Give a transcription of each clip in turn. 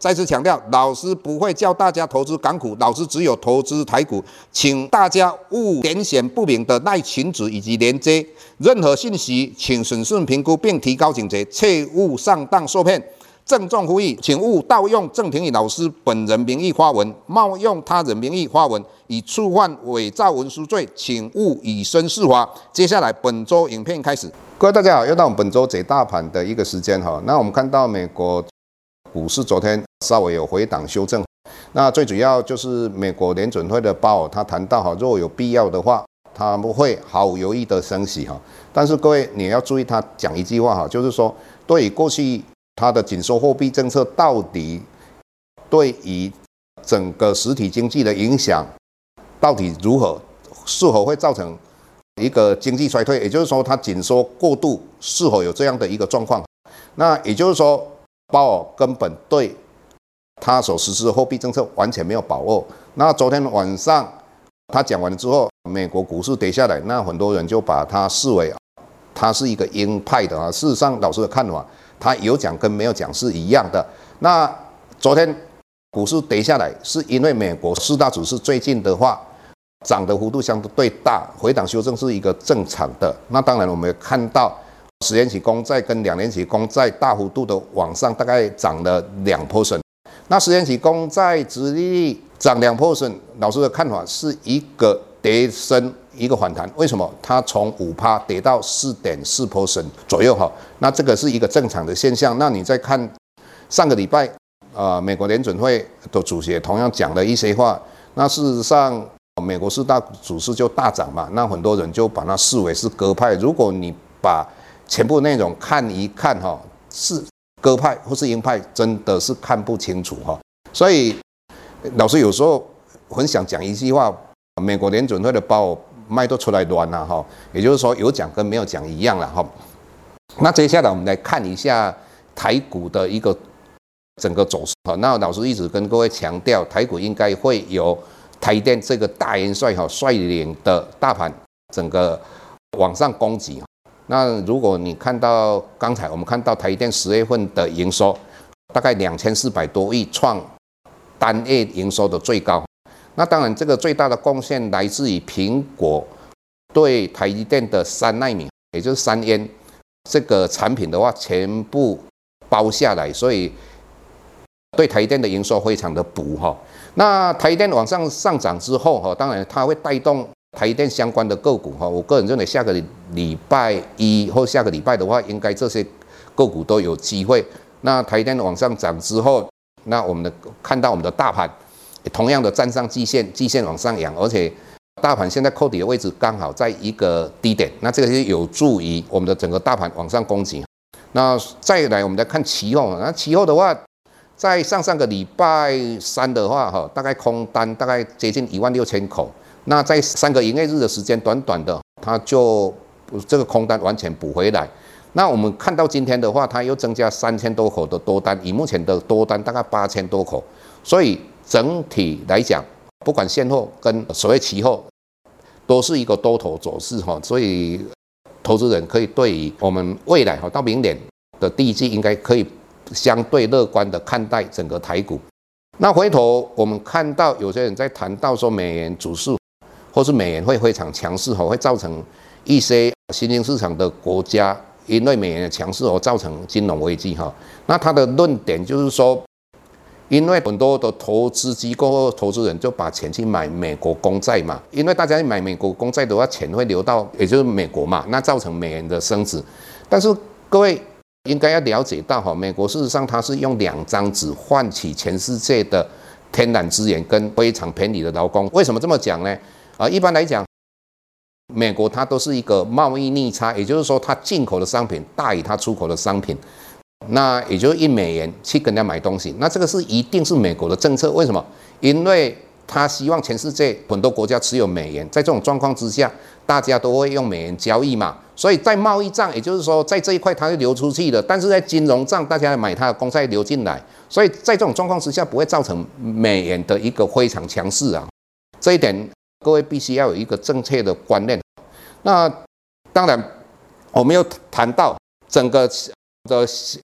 再次强调，老师不会教大家投资港股，老师只有投资台股，请大家勿点选不明的赖群组以及连接，任何信息请审慎评估并提高警觉，切勿上当受骗。郑重呼吁，请勿盗用郑庭宇老师本人名义发文，冒用他人名义发文，以触犯伪造文书罪，请勿以身试法。接下来本周影片开始，各位大家好，又到我们本周解大盘的一个时间哈。那我们看到美国。股市昨天稍微有回档修正，那最主要就是美国联准会的鲍尔他谈到哈，若有必要的话，他们会毫无犹豫的升息哈。但是各位你要注意，他讲一句话哈，就是说对于过去他的紧缩货币政策到底对于整个实体经济的影响到底如何，是否会造成一个经济衰退？也就是说，他紧缩过度是否有这样的一个状况？那也就是说。鲍尔根本对他所实施的货币政策完全没有把握。那昨天晚上他讲完了之后，美国股市跌下来，那很多人就把他视为他是一个鹰派的啊。事实上，老师的看法，他有讲跟没有讲是一样的。那昨天股市跌下来，是因为美国四大指数最近的话涨的幅度相对大，回档修正是一个正常的。那当然，我们也看到。十年期公债跟两年期公债大幅度的往上，大概涨了两 percent。那十年期公债殖利率涨两 p e r n 老师的看法是一个跌升，一个反弹。为什么？它从五趴跌到四点四 p e r n 左右哈。那这个是一个正常的现象。那你再看上个礼拜、呃，美国联准会的主席同样讲了一些话。那事实上，美国四大指数就大涨嘛，那很多人就把它视为是鸽派。如果你把全部内容看一看哈，是鸽派或是鹰派，真的是看不清楚哈。所以老师有时候很想讲一句话：美国联准会的鲍尔脉都出来乱了哈。也就是说，有讲跟没有讲一样了哈。那接下来我们来看一下台股的一个整个走势哈。那老师一直跟各位强调，台股应该会有台电这个大元帅哈率领的大盘整个往上攻击。那如果你看到刚才我们看到台电十月份的营收大概两千四百多亿，创单月营收的最高。那当然，这个最大的贡献来自于苹果对台积电的三纳米，也就是三莺这个产品的话，全部包下来，所以对台电的营收非常的补哈。那台电往上上涨之后哈，当然它会带动。台电相关的个股哈，我个人认为下个礼拜一或下个礼拜的话，应该这些个股都有机会。那台电往上涨之后，那我们的看到我们的大盘同样的站上季线，季线往上扬，而且大盘现在扣底的位置刚好在一个低点，那这个是有助于我们的整个大盘往上攻击。那再来，我们再看期货，那期货的话，在上上个礼拜三的话哈，大概空单大概接近一万六千口。那在三个营业日的时间，短短的，它就这个空单完全补回来。那我们看到今天的话，它又增加三千多口的多单，以目前的多单大概八千多口，所以整体来讲，不管现货跟所谓期货，都是一个多头走势哈。所以投资人可以对于我们未来哈到明年的第一季，应该可以相对乐观的看待整个台股。那回头我们看到有些人在谈到说美元指数。或是美元会非常强势，会造成一些新兴市场的国家因为美元的强势而造成金融危机哈。那他的论点就是说，因为很多的投资机构或投资人就把钱去买美国公债嘛，因为大家买美国公债的话，钱会流到也就是美国嘛，那造成美元的升值。但是各位应该要了解到哈，美国事实上它是用两张纸换取全世界的天然资源跟非常便宜的劳工。为什么这么讲呢？啊，一般来讲，美国它都是一个贸易逆差，也就是说，它进口的商品大于它出口的商品，那也就是一美元去跟人家买东西，那这个是一定是美国的政策。为什么？因为他希望全世界很多国家持有美元，在这种状况之下，大家都会用美元交易嘛。所以在贸易账，也就是说在这一块它是流出去的，但是在金融账，大家买它的公债流进来，所以在这种状况之下，不会造成美元的一个非常强势啊。这一点各位必须要有一个正确的观念。那当然，我们又谈到整个的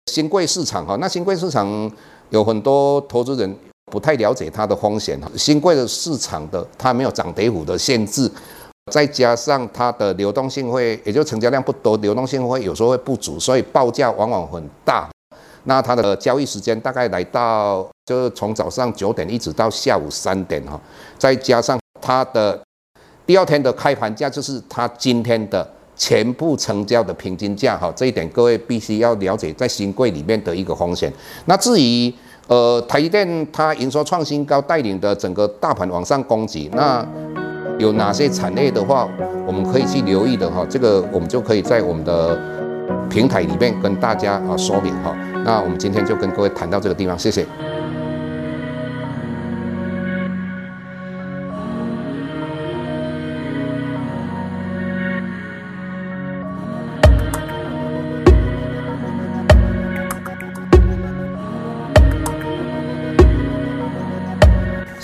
新贵市场哈，那新贵市场有很多投资人不太了解它的风险哈。新贵的市场的它没有涨跌幅的限制，再加上它的流动性会，也就成交量不多，流动性会有时候会不足，所以报价往往很大。那它的交易时间大概来到就是从早上九点一直到下午三点哈，再加上它的第二天的开盘价就是它今天的。全部成交的平均价，哈，这一点各位必须要了解，在新柜里面的一个风险。那至于呃台积电它营收创新高，带领的整个大盘往上攻击，那有哪些产业的话，我们可以去留意的哈，这个我们就可以在我们的平台里面跟大家啊说明哈。那我们今天就跟各位谈到这个地方，谢谢。